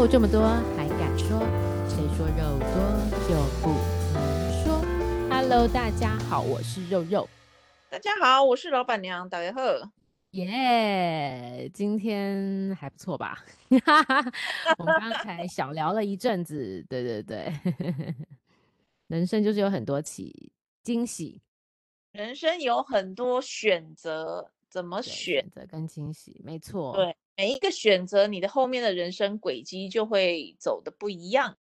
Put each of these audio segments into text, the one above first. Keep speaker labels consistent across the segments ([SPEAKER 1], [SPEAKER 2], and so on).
[SPEAKER 1] 肉这么多还敢说？谁说肉多就不能说？Hello，大家好，我是肉肉。
[SPEAKER 2] 大家好，我是老板娘，大家好。
[SPEAKER 1] 耶，今天还不错吧？我们刚才小聊了一阵子，对对对，人生就是有很多起惊喜，
[SPEAKER 2] 人生有很多选择，怎么选？
[SPEAKER 1] 选择跟惊喜，没错。
[SPEAKER 2] 对，每一个选择，你的后面的人生轨迹就会走的不一样。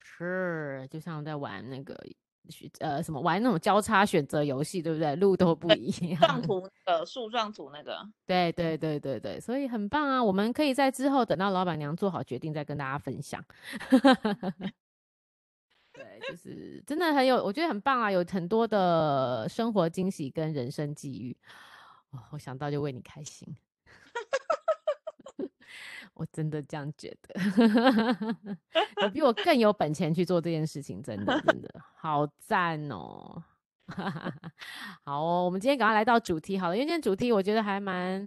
[SPEAKER 1] 是，就像在玩那个。呃，什么玩那种交叉选择游戏，对不对？路都不一样。
[SPEAKER 2] 状图，呃，树状图那个。
[SPEAKER 1] 对对对对对，所以很棒啊！我们可以在之后等到老板娘做好决定再跟大家分享。对，就是真的很有，我觉得很棒啊，有很多的生活惊喜跟人生际遇。哦，我想到就为你开心。我真的这样觉得，你比我更有本钱去做这件事情，真的真的好赞哦！好哦，我们今天赶快来到主题好了，因为今天主题我觉得还蛮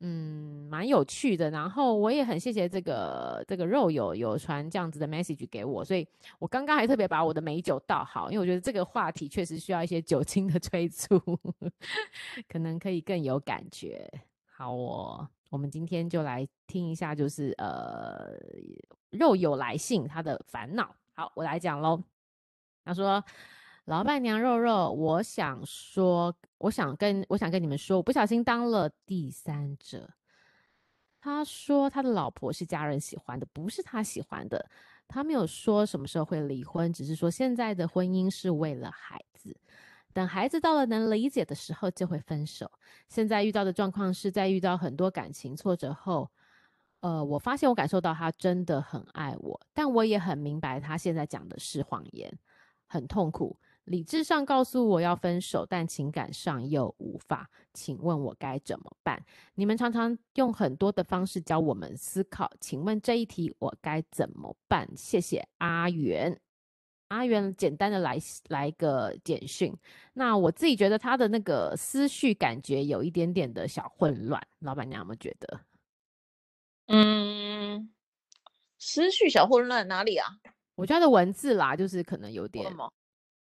[SPEAKER 1] 嗯蛮有趣的，然后我也很谢谢这个这个肉友有传这样子的 message 给我，所以我刚刚还特别把我的美酒倒好，因为我觉得这个话题确实需要一些酒精的 催促，可能可以更有感觉。好哦。我们今天就来听一下，就是呃，肉友来信他的烦恼。好，我来讲喽。他说：“老板娘肉肉，我想说，我想跟我想跟你们说，我不小心当了第三者。”他说他的老婆是家人喜欢的，不是他喜欢的。他没有说什么时候会离婚，只是说现在的婚姻是为了孩子。等孩子到了能理解的时候，就会分手。现在遇到的状况是在遇到很多感情挫折后，呃，我发现我感受到他真的很爱我，但我也很明白他现在讲的是谎言，很痛苦。理智上告诉我要分手，但情感上又无法。请问我该怎么办？你们常常用很多的方式教我们思考，请问这一题我该怎么办？谢谢阿元。阿元简单的来来个简讯，那我自己觉得他的那个思绪感觉有一点点的小混乱，老板娘有没有觉得？
[SPEAKER 2] 嗯，思绪小混乱哪里啊？
[SPEAKER 1] 我觉得他的文字啦，就是可能有点，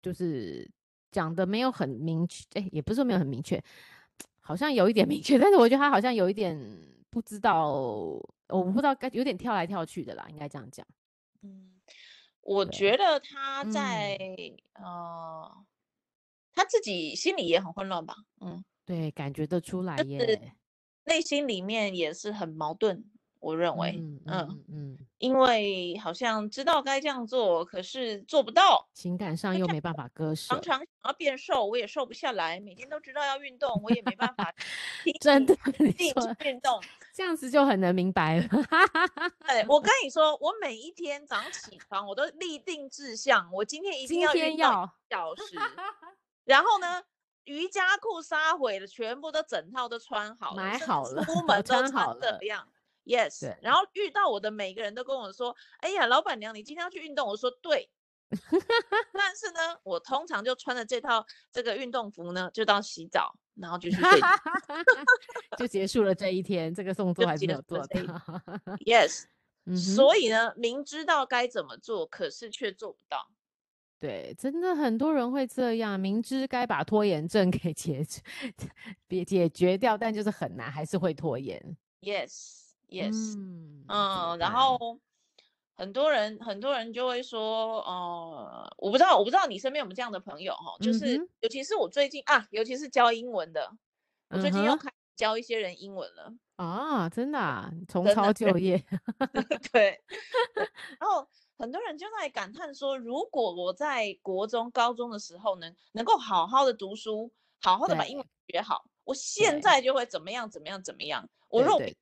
[SPEAKER 1] 就是讲的没有很明确，哎、欸，也不是说没有很明确，好像有一点明确，但是我觉得他好像有一点不知道，我不知道该有点跳来跳去的啦，应该这样讲。
[SPEAKER 2] 嗯。我觉得他在、嗯、呃，他自己心里也很混乱吧，嗯，
[SPEAKER 1] 对，感觉得出来耶，
[SPEAKER 2] 内心里面也是很矛盾。我认为，嗯嗯因为好像知道该这样做，可是做不到，
[SPEAKER 1] 情感上又没办法割舍。
[SPEAKER 2] 常常想要变瘦，我也瘦不下来。每天都知道要运动，我也没办法。
[SPEAKER 1] 真的，
[SPEAKER 2] 运动
[SPEAKER 1] 这样子就很能明白了。
[SPEAKER 2] 对，我跟 你说，我每一天早上起床，我都立定志向，我今天一定要运动一小时。然后呢，瑜伽裤撒毁了，全部都整套都穿好了，
[SPEAKER 1] 买好了，
[SPEAKER 2] 出门都穿好了。Yes，然后遇到我的每个人都跟我说：“哎呀，老板娘，你今天要去运动？”我说：“对。”但是呢，我通常就穿着这套这个运动服呢，就到洗澡，然后就去睡，
[SPEAKER 1] 就结束了这一天。这个动作还是没有做到。
[SPEAKER 2] Yes，嗯、所以呢，明知道该怎么做，可是却做不到。
[SPEAKER 1] 对，真的很多人会这样，明知该把拖延症给解决，别解决掉，但就是很难，还是会拖延。
[SPEAKER 2] Yes。Yes，嗯，嗯，然后很多人很多人就会说，呃，我不知道我不知道你身边有没有这样的朋友哈，就是、嗯、尤其是我最近啊，尤其是教英文的，我最近又开始教一些人英文了。
[SPEAKER 1] 啊，真的啊，重操旧业，
[SPEAKER 2] 对，然后很多人就在感叹说，如果我在国中高中的时候能能够好好的读书，好好的把英文学好。我现在就会怎么样怎么样怎么样。我若对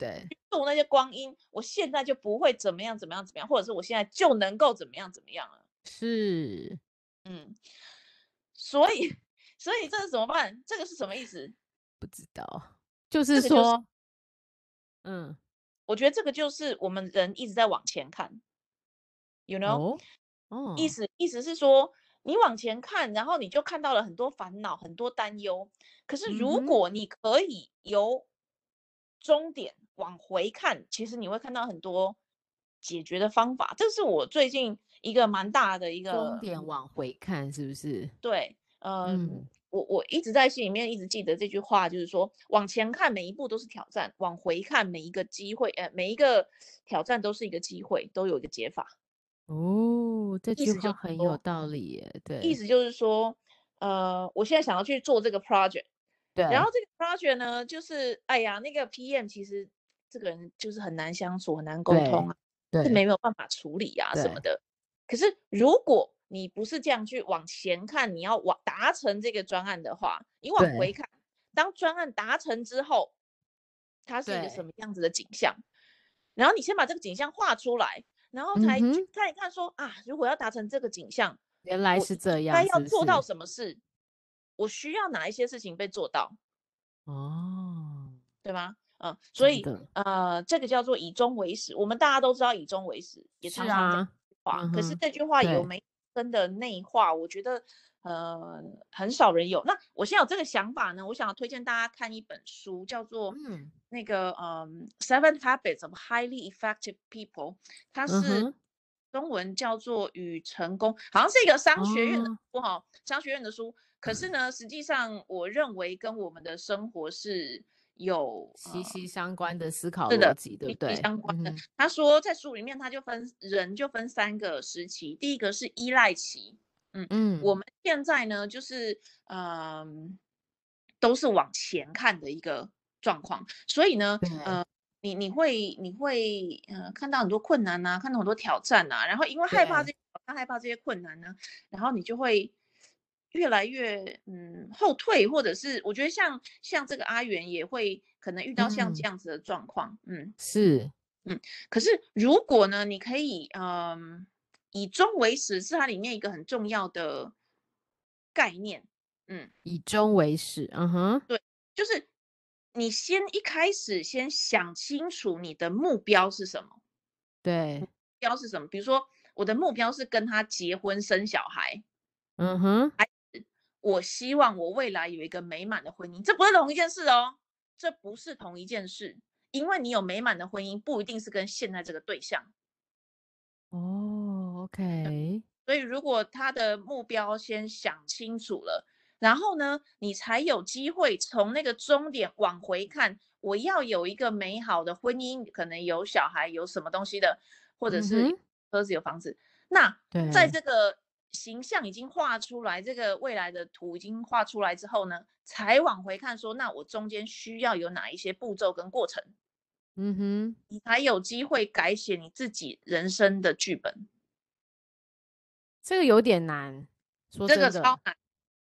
[SPEAKER 2] 度那些光阴，我现在就不会怎么样怎么样怎么样，或者是我现在就能够怎么样怎么样了。
[SPEAKER 1] 是，
[SPEAKER 2] 嗯，所以所以这是怎么办？这个是什么意思？
[SPEAKER 1] 不知道，就是说，嗯，
[SPEAKER 2] 我觉得这个就是我们人一直在往前看，you know，
[SPEAKER 1] 哦，
[SPEAKER 2] 意思意思是说。你往前看，然后你就看到了很多烦恼、很多担忧。可是如果你可以由终点往回看，其实你会看到很多解决的方法。这是我最近一个蛮大的一个
[SPEAKER 1] 终点往回看，是不是？
[SPEAKER 2] 对，呃、嗯，我我一直在心里面一直记得这句话，就是说往前看每一步都是挑战，往回看每一个机会，呃，每一个挑战都是一个机会，都有一个解法。
[SPEAKER 1] 哦，这句话很有道理耶。对，
[SPEAKER 2] 意思就是说，呃，我现在想要去做这个 project，
[SPEAKER 1] 对，
[SPEAKER 2] 然后这个 project 呢，就是，哎呀，那个 PM 其实这个人就是很难相处，很难沟通啊，
[SPEAKER 1] 对，
[SPEAKER 2] 是没有办法处理啊什么的。可是如果你不是这样去往前看，你要往达成这个专案的话，你往回看，当专案达成之后，它是一个什么样子的景象？然后你先把这个景象画出来。然后才去看一看说，嗯、啊，如果要达成这个景象，
[SPEAKER 1] 原来是这样，
[SPEAKER 2] 该要做到什么事？我需要哪一些事情被做到？
[SPEAKER 1] 哦，
[SPEAKER 2] 对吗？嗯，所以呃，这个叫做以终为始。我们大家都知道以终为始，也常常讲这句话。啊嗯、可是这句话有没有真的内化？我觉得呃，很少人有。那我现在有这个想法呢，我想要推荐大家看一本书，叫做嗯。那个嗯，Seven Habits of Highly Effective People，它是中文叫做《与成功》，好像是一个商学院的书哈、哦，商学院的书。可是呢，实际上我认为跟我们的生活是有
[SPEAKER 1] 息息相关的思考逻辑，对不对？息息相关的。
[SPEAKER 2] 他说在书里面，他就分人就分三个时期，第一个是依赖期，嗯嗯，我们现在呢就是嗯，都是往前看的一个。状况，所以呢，呃，你你会你会呃看到很多困难呐，看到很多挑战呐，然后因为害怕这些，他害怕这些困难呢，然后你就会越来越嗯后退，或者是我觉得像像这个阿元也会可能遇到像这样子的状况，嗯，嗯
[SPEAKER 1] 是，
[SPEAKER 2] 嗯，可是如果呢，你可以嗯、呃、以终为始，是它里面一个很重要的概念，嗯，
[SPEAKER 1] 以终为始，嗯哼，
[SPEAKER 2] 对，就是。你先一开始先想清楚你的目标是什么？
[SPEAKER 1] 对，
[SPEAKER 2] 目标是什么？比如说，我的目标是跟他结婚生小孩。
[SPEAKER 1] 嗯哼，
[SPEAKER 2] 还是我希望我未来有一个美满的婚姻，这不是同一件事哦，这不是同一件事，因为你有美满的婚姻，不一定是跟现在这个对象。
[SPEAKER 1] 哦，OK。
[SPEAKER 2] 所以如果他的目标先想清楚了。然后呢，你才有机会从那个终点往回看。我要有一个美好的婚姻，可能有小孩，有什么东西的，或者是车子、有房子。嗯、那在这个形象已经画出来，这个未来的图已经画出来之后呢，才往回看说，那我中间需要有哪一些步骤跟过程？
[SPEAKER 1] 嗯哼，
[SPEAKER 2] 你才有机会改写你自己人生的剧本。
[SPEAKER 1] 这个有点难，说真的，
[SPEAKER 2] 这个超难。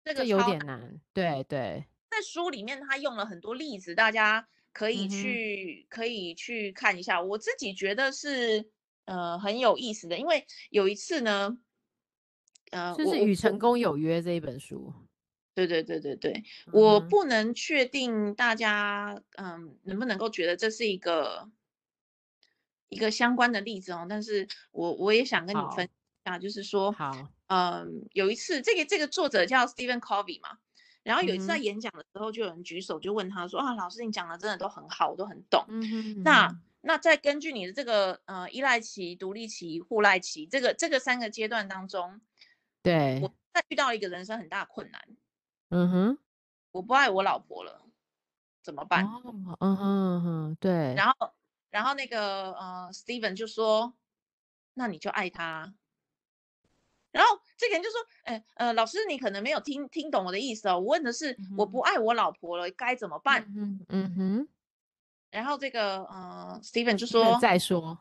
[SPEAKER 1] 这个有点难，对对，
[SPEAKER 2] 在书里面他用了很多例子，大家可以去、嗯、可以去看一下。我自己觉得是呃很有意思的，因为有一次呢，呃，
[SPEAKER 1] 就是《与成功有约》这一本书，
[SPEAKER 2] 对对对对对，嗯、我不能确定大家嗯能不能够觉得这是一个一个相关的例子哦，但是我我也想跟你分享，就是说
[SPEAKER 1] 好。
[SPEAKER 2] 嗯，有一次，这个这个作者叫 Stephen Covey 嘛，然后有一次在演讲的时候，就有人举手就问他说：“嗯、啊，老师，你讲的真的都很好，我都很懂。嗯哼嗯”那那再根据你的这个呃依赖期、独立期、互赖期这个这个三个阶段当中，
[SPEAKER 1] 对，
[SPEAKER 2] 我在遇到一个人生很大困难。
[SPEAKER 1] 嗯哼，
[SPEAKER 2] 我不爱我老婆了，怎么办？
[SPEAKER 1] 哦、嗯哼嗯哼，对。
[SPEAKER 2] 然后然后那个呃 Stephen 就说：“那你就爱他。”然后这个人就说：“哎，呃，老师，你可能没有听听懂我的意思哦。我问的是，嗯、我不爱我老婆了，该怎么办？”
[SPEAKER 1] 嗯嗯哼。
[SPEAKER 2] 然后这个呃，Steven 就说：“
[SPEAKER 1] 再说，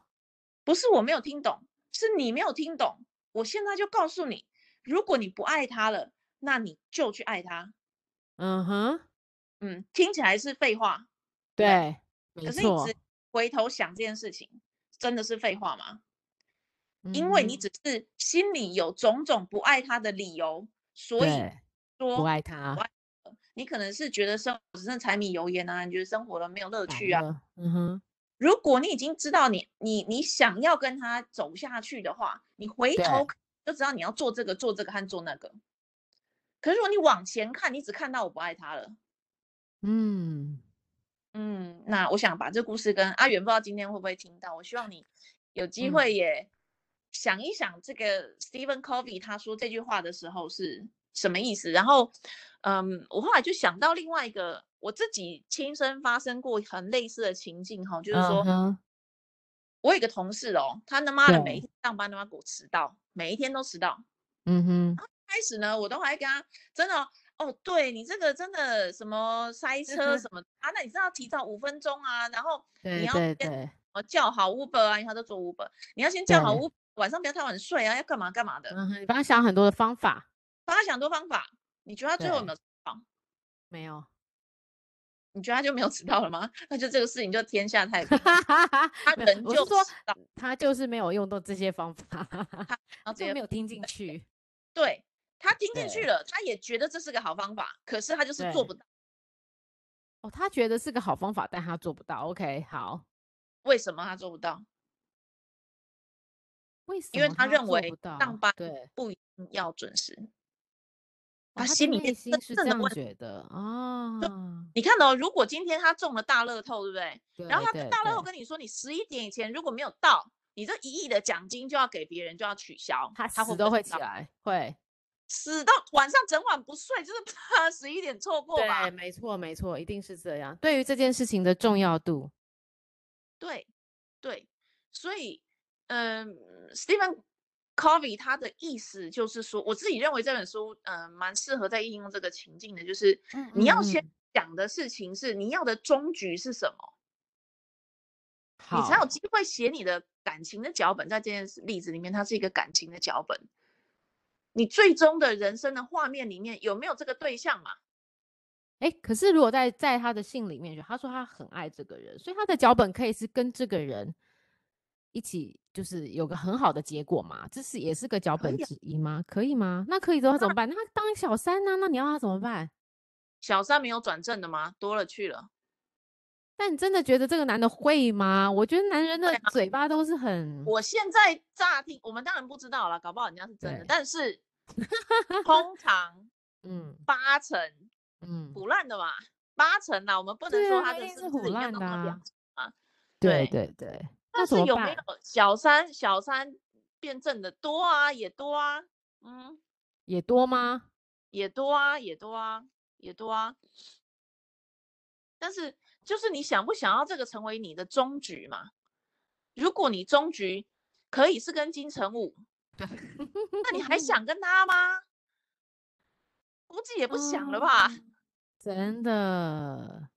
[SPEAKER 2] 不是我没有听懂，是你没有听懂。我现在就告诉你，如果你不爱他了，那你就去爱他。”
[SPEAKER 1] 嗯哼，
[SPEAKER 2] 嗯，听起来是废话，
[SPEAKER 1] 对，
[SPEAKER 2] 对，可是你只回头想这件事情，真的是废话吗？因为你只是心里有种种不爱他的理由，所以说
[SPEAKER 1] 不爱他。
[SPEAKER 2] 你可能是觉得生活只剩柴米油盐啊，你觉得生活的没有乐趣啊。
[SPEAKER 1] 嗯哼。
[SPEAKER 2] 如果你已经知道你你你想要跟他走下去的话，你回头就知道你要做这个做这个和做那个。可是如果你往前看，你只看到我不爱他了。
[SPEAKER 1] 嗯
[SPEAKER 2] 嗯，那我想把这故事跟阿元，不知道今天会不会听到？我希望你。有机会也想一想这个 Stephen Covey 他说这句话的时候是什么意思。然后，嗯，我后来就想到另外一个我自己亲身发生过很类似的情境哈，就是说，uh. 我有一个同事哦，他他妈的每一天上班他妈给我迟到，每一天都迟到。嗯哼，开始呢，我都还跟他真的。哦，对你这个真的什么塞车什么啊？那你知道提早五分钟啊，然后你要先叫好 Uber 啊，因为他都做 Uber，你要先叫好 Uber，晚上不要太晚睡啊，要干嘛干嘛的。
[SPEAKER 1] 嗯，你帮他想很多的方法，
[SPEAKER 2] 帮他想很多方法。你觉得他最后有没有？
[SPEAKER 1] 没有。
[SPEAKER 2] 你觉得他就没有迟到了吗？那就这个事情就天下太平。他人就说
[SPEAKER 1] 他就是没有用到这些方法，他就没有听进去。
[SPEAKER 2] 对。他听进去了，他也觉得这是个好方法，可是他就是做不到。
[SPEAKER 1] 哦，他觉得是个好方法，但他做不到。OK，好，
[SPEAKER 2] 为什么他做不到？
[SPEAKER 1] 为什么？
[SPEAKER 2] 因为他认为上班对不一定要准时。
[SPEAKER 1] 他心里面心是这样觉得啊。
[SPEAKER 2] 你看哦，如果今天他中了大乐透，对不对？对然后他大乐透跟你说，你十一点以前如果没有到，你这一亿的奖金就要给别人，就要取消。
[SPEAKER 1] 他他死都会起来，会。
[SPEAKER 2] 死到晚上整晚不睡，就是怕十一点错过吧？
[SPEAKER 1] 对，没错，没错，一定是这样。对于这件事情的重要度，
[SPEAKER 2] 对，对，所以，嗯、呃，Stephen Covey 他的意思就是说，我自己认为这本书，嗯、呃，蛮适合在应用这个情境的，就是你要先讲的事情是你要的终局是什么，好你才有机会写你的感情的脚本。在这件例子里面，它是一个感情的脚本。你最终的人生的画面里面有没有这个对象嘛？
[SPEAKER 1] 哎，可是如果在在他的信里面，他说他很爱这个人，所以他的脚本可以是跟这个人一起，就是有个很好的结果嘛？这是也是个脚本之一吗？可以，可以吗？那可以的话怎么办？那他当小三呢、啊？那你要他怎么办？
[SPEAKER 2] 小三没有转正的吗？多了去了。
[SPEAKER 1] 但你真的觉得这个男的会吗？我觉得男人的嘴巴都是很……
[SPEAKER 2] 我现在乍听，我们当然不知道了，搞不好人家是真的。但是 通常，嗯，八成，嗯，腐烂的嘛，八成呐，我们不能说他的是腐烂的啊。
[SPEAKER 1] 对对对，
[SPEAKER 2] 但是有没有小三？小三变正的多啊，也多啊，嗯，
[SPEAKER 1] 也多吗？
[SPEAKER 2] 也多啊，也多啊，也多啊。但是。就是你想不想要这个成为你的终局嘛？如果你终局可以是跟金城武，对，那你还想跟他吗？估计也不想了吧。嗯、
[SPEAKER 1] 真的。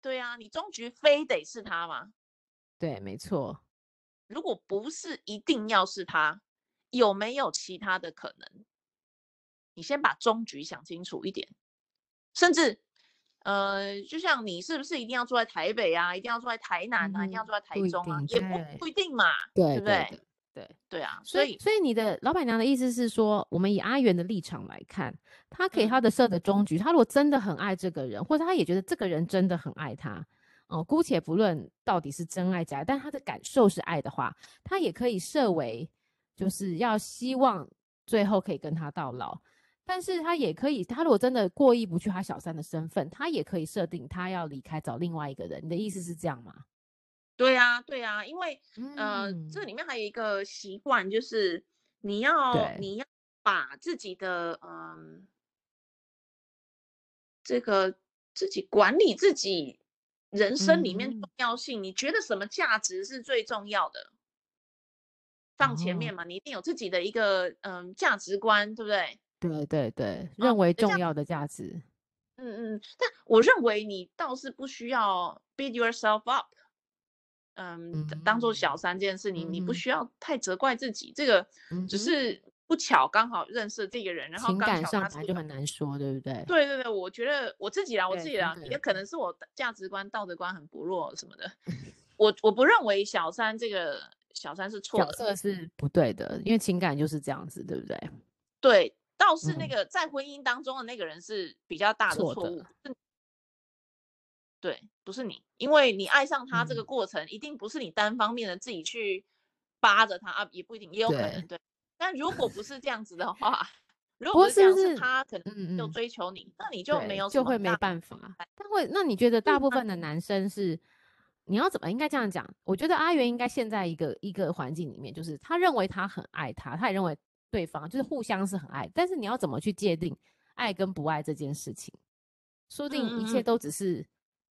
[SPEAKER 2] 对啊，你终局非得是他吗？
[SPEAKER 1] 对，没错。
[SPEAKER 2] 如果不是，一定要是他，有没有其他的可能？你先把终局想清楚一点，甚至。呃，就像你是不是一定要住在台北啊？一定要住在台南啊？一定要住在台中啊？也不不一定嘛，对不对？对对啊，所以
[SPEAKER 1] 所以你的老板娘的意思是说，我们以阿元的立场来看，他给他的设的终局，他如果真的很爱这个人，或者他也觉得这个人真的很爱他，哦，姑且不论到底是真爱假爱，但他的感受是爱的话，他也可以设为就是要希望最后可以跟他到老。但是他也可以，他如果真的过意不去他小三的身份，他也可以设定他要离开找另外一个人。你的意思是这样吗？
[SPEAKER 2] 对呀、啊，对呀、啊，因为、嗯、呃，这里面还有一个习惯，就是你要你要把自己的嗯、呃，这个自己管理自己人生里面重要性，嗯、你觉得什么价值是最重要的？放前面嘛，哦、你一定有自己的一个嗯价值观，对不对？
[SPEAKER 1] 对对对，认为重要的价值。
[SPEAKER 2] 嗯嗯，但我认为你倒是不需要 beat yourself up。嗯，嗯当做小三这件事，你、嗯、你不需要太责怪自己。这个只是不巧刚好认识这个人，然
[SPEAKER 1] 后刚上就很难说，对不对？
[SPEAKER 2] 对对对，我觉得我自己啦，我自己啦，也可能是我价值观、道德观很薄弱什么的。我我不认为小三这个小三是错的，
[SPEAKER 1] 角色是不对的，因为情感就是这样子，对不对？
[SPEAKER 2] 对。倒是那个在婚姻当中的那个人是比较大的错误，嗯、对，不是你，因为你爱上他这个过程，嗯、一定不是你单方面的自己去扒着他啊，也不一定，也有可能对，对。但如果不是这样子的话，如果不是他可能就追求你，嗯嗯，那你就没有就
[SPEAKER 1] 会没办法。但会，那你觉得大部分的男生是你要怎么应该这样讲？我觉得阿元应该现在一个一个环境里面，就是他认为他很爱他，他也认为对方就是互相是很爱。但是你要怎么去界定爱跟不爱这件事情？说不定一切都只是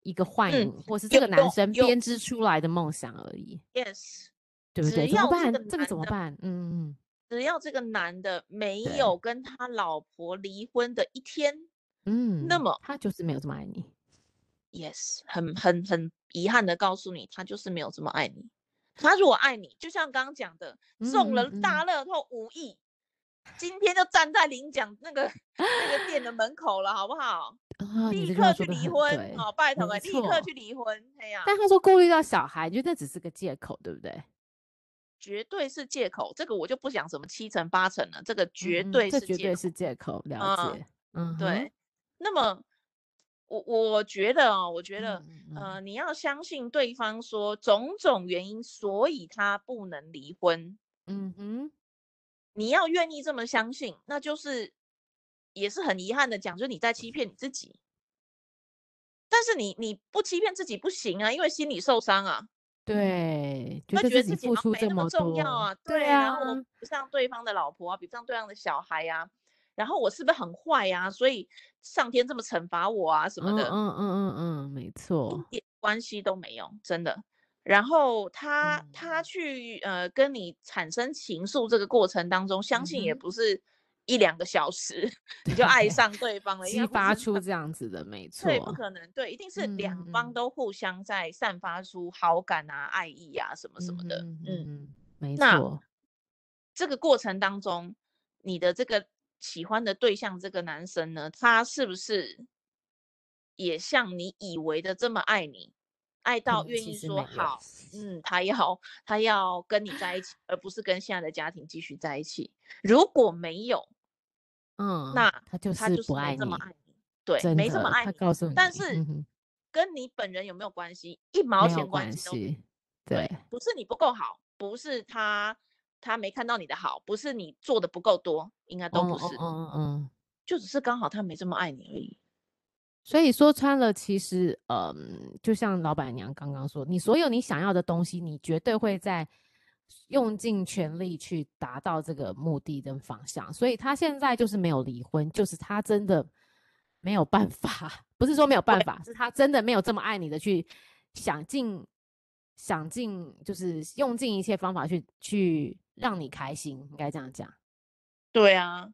[SPEAKER 1] 一个幻影，嗯、或是这个男生编织出来的梦想而已。
[SPEAKER 2] Yes，
[SPEAKER 1] 对不对？怎么办？这个怎么办？嗯嗯。
[SPEAKER 2] 只要这个男的没有跟他老婆离婚的一天，
[SPEAKER 1] 嗯，
[SPEAKER 2] 那么
[SPEAKER 1] 他就是没有这么爱你。
[SPEAKER 2] Yes，很很很遗憾的告诉你，他就是没有这么爱你。他如果爱你，就像刚刚讲的，中了大乐透五亿，嗯嗯，今天就站在领奖那个那个店的门口了，好不好？
[SPEAKER 1] 哦、
[SPEAKER 2] 立刻去离婚，好，拜托了，立刻去离婚。哎呀，
[SPEAKER 1] 但他说顾虑到小孩，觉得这只是个借口，对不对？
[SPEAKER 2] 绝对是借口，这个我就不讲什么七成八成了，这个绝对是借口，
[SPEAKER 1] 嗯、绝对是借口。了解，嗯，
[SPEAKER 2] 对。那么，我我觉得啊，我觉得，嗯嗯、呃，你要相信对方说种种原因，所以他不能离婚。
[SPEAKER 1] 嗯哼，
[SPEAKER 2] 你要愿意这么相信，那就是也是很遗憾的讲，就是你在欺骗你自己。但是你你不欺骗自己不行啊，因为心理受伤啊。
[SPEAKER 1] 对，觉得自己付出这么，
[SPEAKER 2] 重要啊，对啊，然后我比不上对方的老婆啊，比不上对方的小孩呀、啊，然后我是不是很坏呀、啊？所以上天这么惩罚我啊什么的？
[SPEAKER 1] 嗯嗯嗯嗯嗯，没错，
[SPEAKER 2] 一点关系都没有，真的。然后他、嗯、他去呃跟你产生情愫这个过程当中，相信也不是。嗯一两个小时 你就爱上对方了，
[SPEAKER 1] 激发出这样子的，没错，
[SPEAKER 2] 对，不可能，对，一定是两方都互相在散发出好感啊、爱意啊什么什么的，嗯，
[SPEAKER 1] 嗯，没
[SPEAKER 2] 错。这个过程当中，你的这个喜欢的对象，这个男生呢，他是不是也像你以为的这么爱你？爱到愿意说好，嗯，他要他要跟你在一起，而不是跟现在的家庭继续在一起。如果没有，
[SPEAKER 1] 嗯，
[SPEAKER 2] 那
[SPEAKER 1] 他就是不爱你，
[SPEAKER 2] 这么爱你，对，没这么爱你。
[SPEAKER 1] 告诉你，
[SPEAKER 2] 但是跟你本人有没有关系？一毛钱关系都没有。对，不是你不够好，不是他他没看到你的好，不是你做的不够多，应该都不是。
[SPEAKER 1] 嗯嗯嗯，
[SPEAKER 2] 就只是刚好他没这么爱你而已。
[SPEAKER 1] 所以说穿了，其实嗯，就像老板娘刚刚说，你所有你想要的东西，你绝对会在。用尽全力去达到这个目的跟方向，所以他现在就是没有离婚，就是他真的没有办法，不是说没有办法，是他真的没有这么爱你的去想尽想尽，就是用尽一切方法去去让你开心，应该这样讲。
[SPEAKER 2] 对啊，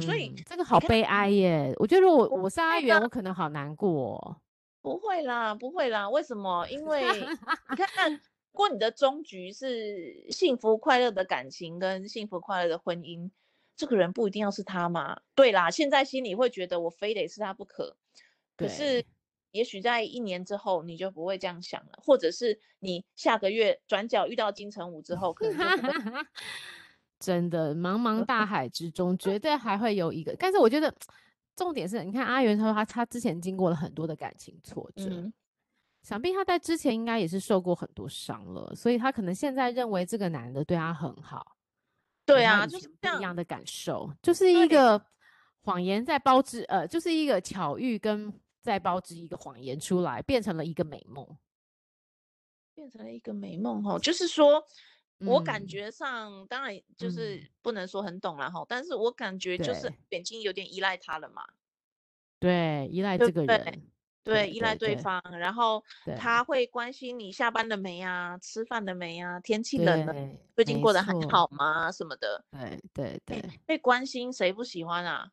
[SPEAKER 2] 所以、
[SPEAKER 1] 嗯、这个好悲哀耶。我觉得如果我是阿元，我可能好难过、哦。
[SPEAKER 2] 不会啦，不会啦，为什么？因为你看看。如果你的终局是幸福快乐的感情跟幸福快乐的婚姻，这个人不一定要是他嘛？对啦，现在心里会觉得我非得是他不可，可是也许在一年之后你就不会这样想了，或者是你下个月转角遇到金城武之后，可能
[SPEAKER 1] 真的茫 茫大海之中绝对还会有一个，但是我觉得 重点是你看阿元他说他他之前经过了很多的感情挫折。嗯想必他在之前应该也是受过很多伤了，所以他可能现在认为这个男的对他很好。
[SPEAKER 2] 对啊，就是
[SPEAKER 1] 不一样的感受，就是一个谎言在包织，呃，就是一个巧遇跟在包织一个谎言出来，变成了一个美梦，
[SPEAKER 2] 变成了一个美梦哈。就是说我感觉上，嗯、当然就是不能说很懂了哈，嗯、但是我感觉就是眼睛有点依赖他了嘛。
[SPEAKER 1] 对，依赖这个人。
[SPEAKER 2] 对，依赖对方，然后他会关心你下班了没呀，吃饭了没呀，天气冷了，最近过得还好吗？什么的。
[SPEAKER 1] 对对对，
[SPEAKER 2] 被关心谁不喜欢啊？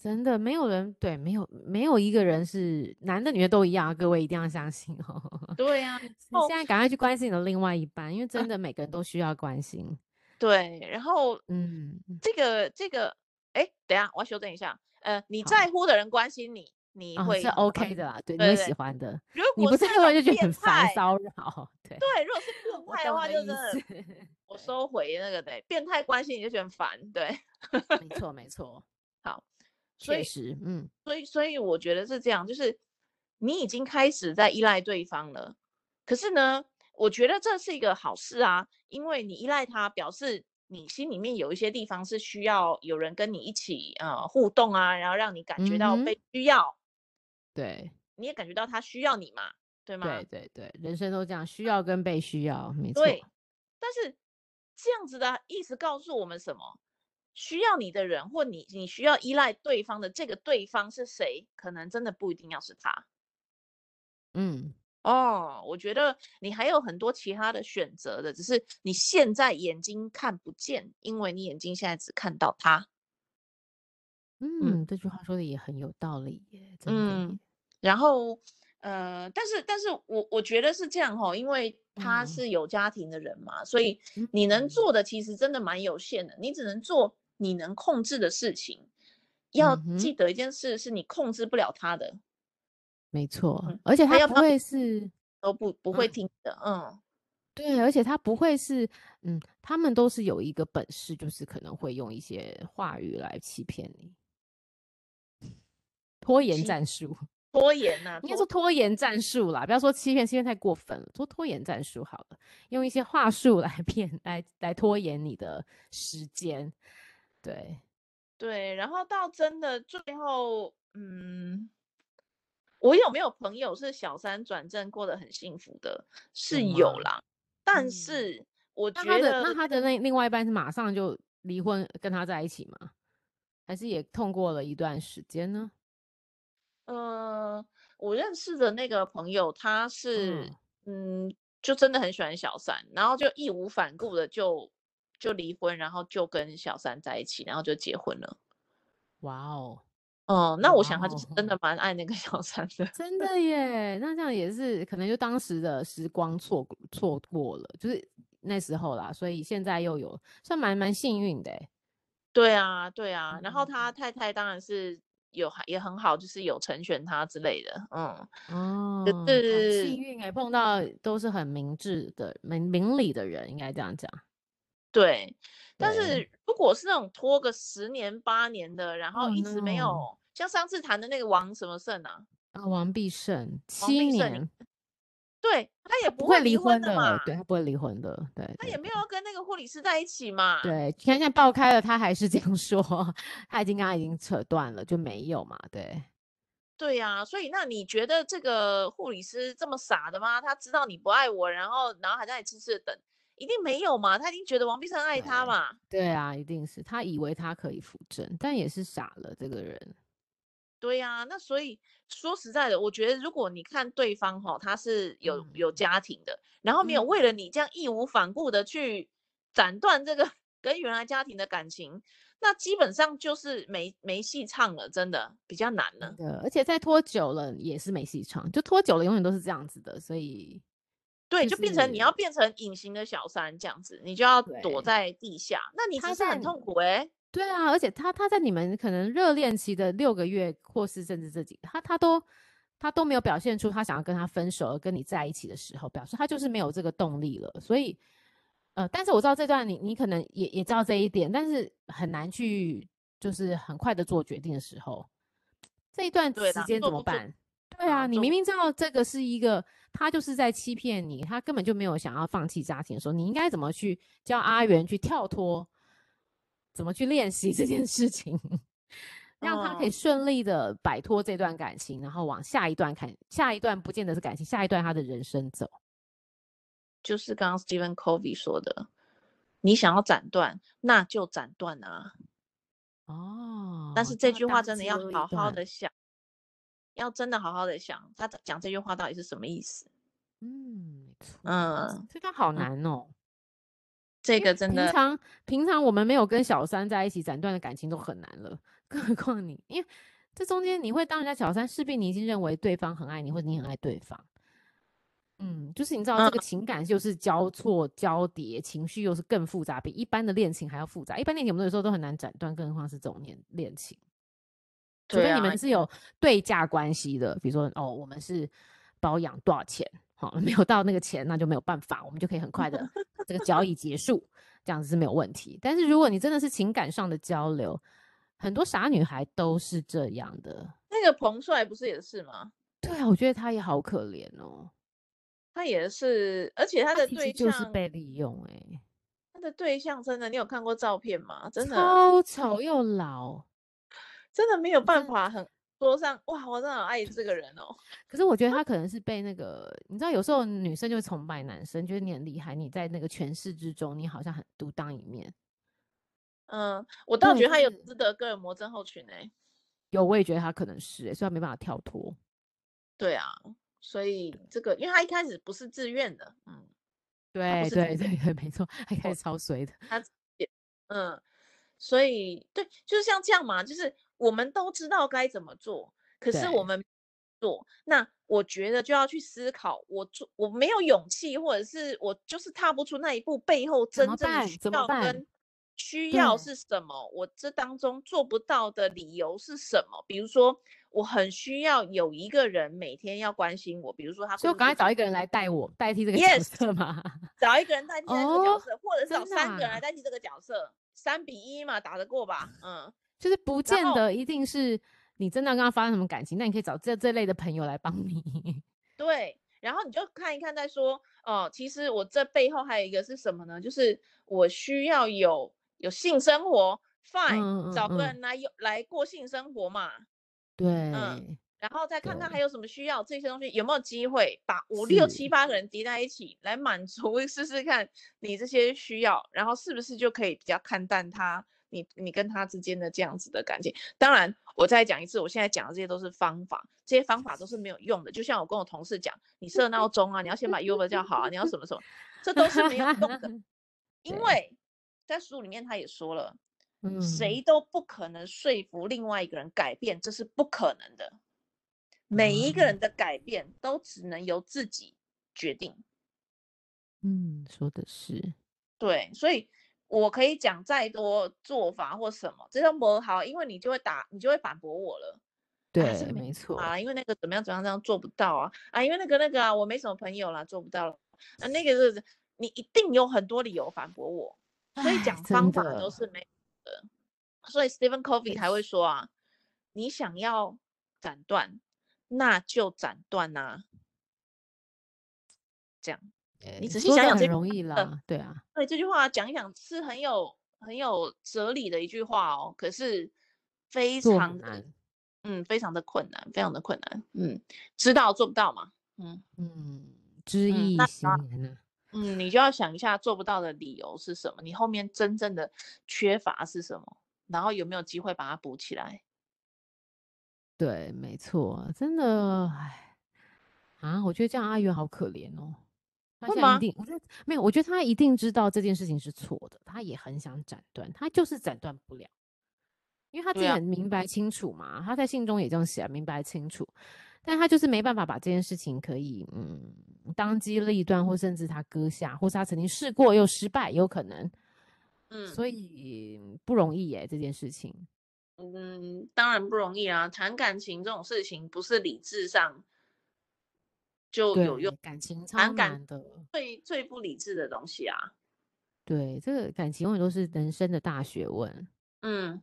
[SPEAKER 1] 真的没有人，对，没有没有一个人是男的女的都一样，各位一定要相信哦。
[SPEAKER 2] 对呀，
[SPEAKER 1] 你现在赶快去关心你的另外一半，因为真 的每个人都需要关心。
[SPEAKER 2] 对，然后
[SPEAKER 1] 嗯，
[SPEAKER 2] 这个这个，哎，等下我要修正一下，呃，你在乎的人关心你。你会、
[SPEAKER 1] 哦、是 OK 的啦，对，对，对，你会喜欢的。如果你不在乎，就觉得很烦骚扰。对
[SPEAKER 2] 对，如果是变态的话，就是我收回那个对，变态关系你就觉得很烦。对，
[SPEAKER 1] 没 错没错。
[SPEAKER 2] 好，
[SPEAKER 1] 确实，嗯，
[SPEAKER 2] 所以所以我觉得是这样，就是你已经开始在依赖对方了。可是呢，我觉得这是一个好事啊，因为你依赖他，表示你心里面有一些地方是需要有人跟你一起呃互动啊，然后让你感觉到被需要。
[SPEAKER 1] 对，
[SPEAKER 2] 你也感觉到他需要你嘛？对吗？
[SPEAKER 1] 对对对，人生都这样，需要跟被需要，没错。
[SPEAKER 2] 对，但是这样子的意思告诉我们什么？需要你的人，或你你需要依赖对方的这个对方是谁？可能真的不一定要是他。
[SPEAKER 1] 嗯，
[SPEAKER 2] 哦，我觉得你还有很多其他的选择的，只是你现在眼睛看不见，因为你眼睛现在只看到他。
[SPEAKER 1] 嗯，嗯，这句话说的也很有道理耶，真的。
[SPEAKER 2] 嗯，然后呃，但是但是我我觉得是这样哈，因为他是有家庭的人嘛，嗯，所以你能做的其实真的蛮有限的，你只能做。你能控制的事情，要记得一件事，是你控制不了他的。嗯、
[SPEAKER 1] 没错，而且他不会是
[SPEAKER 2] 都不不会听的。嗯，嗯
[SPEAKER 1] 对，而且他不会是，嗯，他们都是有一个本事，就是可能会用一些话语来欺骗你，拖延战术，
[SPEAKER 2] 拖延呐、啊，
[SPEAKER 1] 应该说拖延战术啦，不要说欺骗，欺骗太过分了，说拖延战术好了，用一些话术来 骗，来来拖延你的时间。对，
[SPEAKER 2] 对，然后到真的最后，嗯，我有没有朋友是小三转正过得很幸福的？是有啦，但是我觉得，
[SPEAKER 1] 那他的那他的那另外一半是马上就离婚跟他在一起吗？还是也痛过了一段时间呢？
[SPEAKER 2] 呃，我认识的那个朋友，他是嗯，嗯，就真的很喜欢小三，然后就义无反顾的就。就离婚，然后就跟小三在一起，然后就结婚了。
[SPEAKER 1] 哇哦，
[SPEAKER 2] 哦，那我想他就是真的蛮爱那个 小三的。
[SPEAKER 1] 真的耶，那这样也是可能就当时的时光错错过了，就是那时候啦，所以现在又有算蛮蛮幸运的。
[SPEAKER 2] 对啊，对啊，然后他太太当然是有也很好，就是有成全他之类的。嗯，
[SPEAKER 1] 哦，就是幸运哎，碰到都是很明智的、明明理的人，应该这样讲。
[SPEAKER 2] 对，但是如果是那种拖个十年八年的，然后一直没有，oh, no. 像上次谈的那个王什么胜啊，
[SPEAKER 1] 啊王必胜七年，
[SPEAKER 2] 对他也不会离婚的嘛，
[SPEAKER 1] 对他不会离婚的，对，对，
[SPEAKER 2] 他也没有跟那个护理师在一起嘛，
[SPEAKER 1] 对，你看现在爆开了，他还是这样说，他已经跟他已经扯断了，就没有嘛，对，
[SPEAKER 2] 对呀、啊，所以那你觉得这个护理师这么傻的吗？他知道你不爱我，然后然后还在你痴痴的等。一定没有嘛？他已经觉得王必胜爱他嘛？
[SPEAKER 1] 对啊，一定是他以为他可以扶正，但也是傻了这个人。
[SPEAKER 2] 对呀、啊，那所以说实在的，我觉得如果你看对方哈，他是有、嗯、有家庭的，然后没有为了你这样义无反顾的去斩断这个跟原来家庭的感情，那基本上就是没没戏唱了，真的比较难了。
[SPEAKER 1] 对，而且再拖久了也是没戏唱，就拖久了永远都是这样子的，所以。
[SPEAKER 2] 对，就变成你要变成隐形的小三这样子，你就要躲在地下，那你其实很痛苦哎、欸。
[SPEAKER 1] 对啊，而且他他在你们可能热恋期的六个月，或是甚至这几，他他都他都没有表现出他想要跟他分手而跟你在一起的时候，表示他就是没有这个动力了。所以，呃，但是我知道这段你你可能也也知道这一点，但是很难去就是很快的做决定的时候，这一段时间怎么办？对啊，你明明知道这个是一个。他就是在欺骗你，他根本就没有想要放弃家庭的时候，你应该怎么去教阿元去跳脱，怎么去练习这件事情，让他可以顺利的摆脱这段感情，然后往下一段看，下一段不见得是感情，下一段他的人生走。
[SPEAKER 2] 就是刚刚 Stephen Covey 说的，你想要斩断，那就斩断啊。
[SPEAKER 1] 哦，
[SPEAKER 2] 但是这句话真的要好好的想。要真的好好的想，他讲这句话到底是什么意思？
[SPEAKER 1] 嗯，嗯，这个好难哦。
[SPEAKER 2] 这个真的，
[SPEAKER 1] 平常平常我们没有跟小三在一起斩断的感情都很难了，更何况你，因为这中间你会当人家小三，势必你已经认为对方很爱你，或者你很爱对方。嗯，就是你知道这个情感就是交错交叠，情绪又是更复杂，比一般的恋情还要复杂。一般恋情我们有时候都很难斩断，更何况是这种恋恋情。除非你们是有对价关系的，比如说哦，我们是包养多少钱，好，没有到那个钱，那就没有办法，我们就可以很快的这个交易结束，这样子是没有问题。但是如果你真的是情感上的交流，很多傻女孩都是这样的。
[SPEAKER 2] 那个彭帅不是也是吗？
[SPEAKER 1] 对啊，我觉得他也好可怜哦，
[SPEAKER 2] 他也是，而且他的对象
[SPEAKER 1] 就是被利用哎、欸，
[SPEAKER 2] 他的对象真的，你有看过照片吗？真的
[SPEAKER 1] 超丑又老。
[SPEAKER 2] 真的没有办法很桌上，哇，我真的好爱这个人哦。
[SPEAKER 1] 可是我觉得他可能是被那个，你知道，有时候女生就会崇拜男生，觉得你很厉害，你在那个权势之中，你好像很独当一面。
[SPEAKER 2] 嗯，我倒觉得他有值得哥尔摩症候群诶、欸。
[SPEAKER 1] 有，我也觉得他可能是、欸，所以他没办法跳脱。
[SPEAKER 2] 对啊，所以这个，因为他一开始不是自愿的，嗯，
[SPEAKER 1] 对对对对，没错，他一开始超衰的。
[SPEAKER 2] 他也，嗯，所以对，就是像这样嘛，就是我们都知道该怎么做，可是我们做，那我觉得就要去思考，我做我没有勇气，或者是我就是踏不出那一步，背后真正的需要跟。需要是什么？我这当中做不到的理由是什么？比如说，我很需要有一个人每天要关心我，比如说他，
[SPEAKER 1] 所以我赶快找一个人来代我代替这个角色嘛
[SPEAKER 2] ？Yes, 找一个人代替这个角色，哦、或者是找三个人来代替这个角色，三比一嘛，打得过吧？嗯，
[SPEAKER 1] 就是不见得一定是你真的跟他发生什么感情，那你可以找这这类的朋友来帮你。
[SPEAKER 2] 对，然后你就看一看再说。哦、呃，其实我这背后还有一个是什么呢？就是我需要有。有性生活，fine，嗯嗯嗯，找个人来有来过性生活嘛？
[SPEAKER 1] 对，嗯，
[SPEAKER 2] 然后再看看还有什么需要，这些东西有没有机会把五六七八个人叠在一起来满足，试试看你这些需要，然后是不是就可以比较看淡他，你你跟他之间的这样子的感情。当然，我再讲一次，我现在讲的这些都是方法，这些方法都是没有用的。就像我跟我同事讲，你设闹钟啊，你要先把 Uber 叫好啊，你要什么什么，这都是没有用的，因为。在书里面，他也说了，嗯，谁都不可能说服另外一个人改变，这是不可能的。每一个人的改变都只能由自己决定。
[SPEAKER 1] 嗯，说的是
[SPEAKER 2] 对，所以我可以讲再多做法或什么，这都不好，因为你就会打，你就会反驳我了。
[SPEAKER 1] 对，啊、没错
[SPEAKER 2] 啊，因为那个怎么样怎么样这样做不到啊啊，因为那个那个啊，我没什么朋友啦，做不到了啊，那个是你一定有很多理由反驳我。所以讲方法都是没有的，所以 Stephen Covey 才会说啊，你想要斩断，那就斩断呐。这样，你仔细想想，这
[SPEAKER 1] 容易了，对啊。
[SPEAKER 2] 对这句话讲一讲是很有很有哲理的一句话哦，可是非常的，嗯，非常的困难，非常的困难，嗯，知道做不到嘛，嗯
[SPEAKER 1] 嗯，知易行难呢。
[SPEAKER 2] 嗯，你就要想一下做不到的理由是什么？你后面真正的缺乏是什么？然后有没有机会把它补起来？
[SPEAKER 1] 对，没错，真的，哎，啊，我觉得这样阿元好可怜哦。他现在一定，我觉得没有，我觉得他一定知道这件事情是错的，他也很想斩断，他就是斩断不了，因为他自己很明白清楚嘛，啊、他在信中也这样写，明白清楚。但他就是没办法把这件事情可以，嗯，当机立断，或甚至他割下，或是他曾经试过又失败，有可能，嗯，所。以不容易耶，这件事情，
[SPEAKER 2] 嗯，当然不容易啊，谈感情这种事情不是理智上就有用，
[SPEAKER 1] 感情超难的，
[SPEAKER 2] 最最不理智的东西啊，
[SPEAKER 1] 对，这个感情永远都是人生的大学问，
[SPEAKER 2] 嗯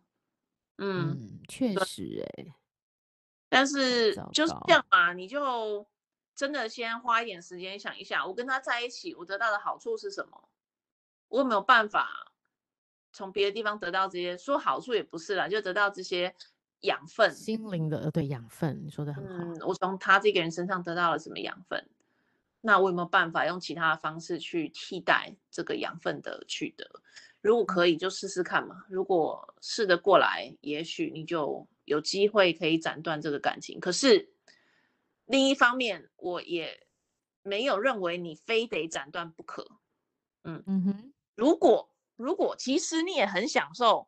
[SPEAKER 1] 嗯，确实哎。
[SPEAKER 2] 但是就是这样嘛，你就真的先花一点时间想一下，我跟他在一起，我得到的好处是什么？我有没有办法从别的地方得到这些？说好处也不是啦，就得到这些养分，
[SPEAKER 1] 心灵的，对，养分，你说的很好。
[SPEAKER 2] 嗯，我从他这个人身上得到了什么养分？那我有没有办法用其他的方式去替代这个养分的取得？如果可以，就试试看嘛。如果试得过来，也许你就。有机会可以斩断这个感情，可是另一方面，我也没有认为你非得斩断不可。嗯嗯哼，如果如果其实你也很享受，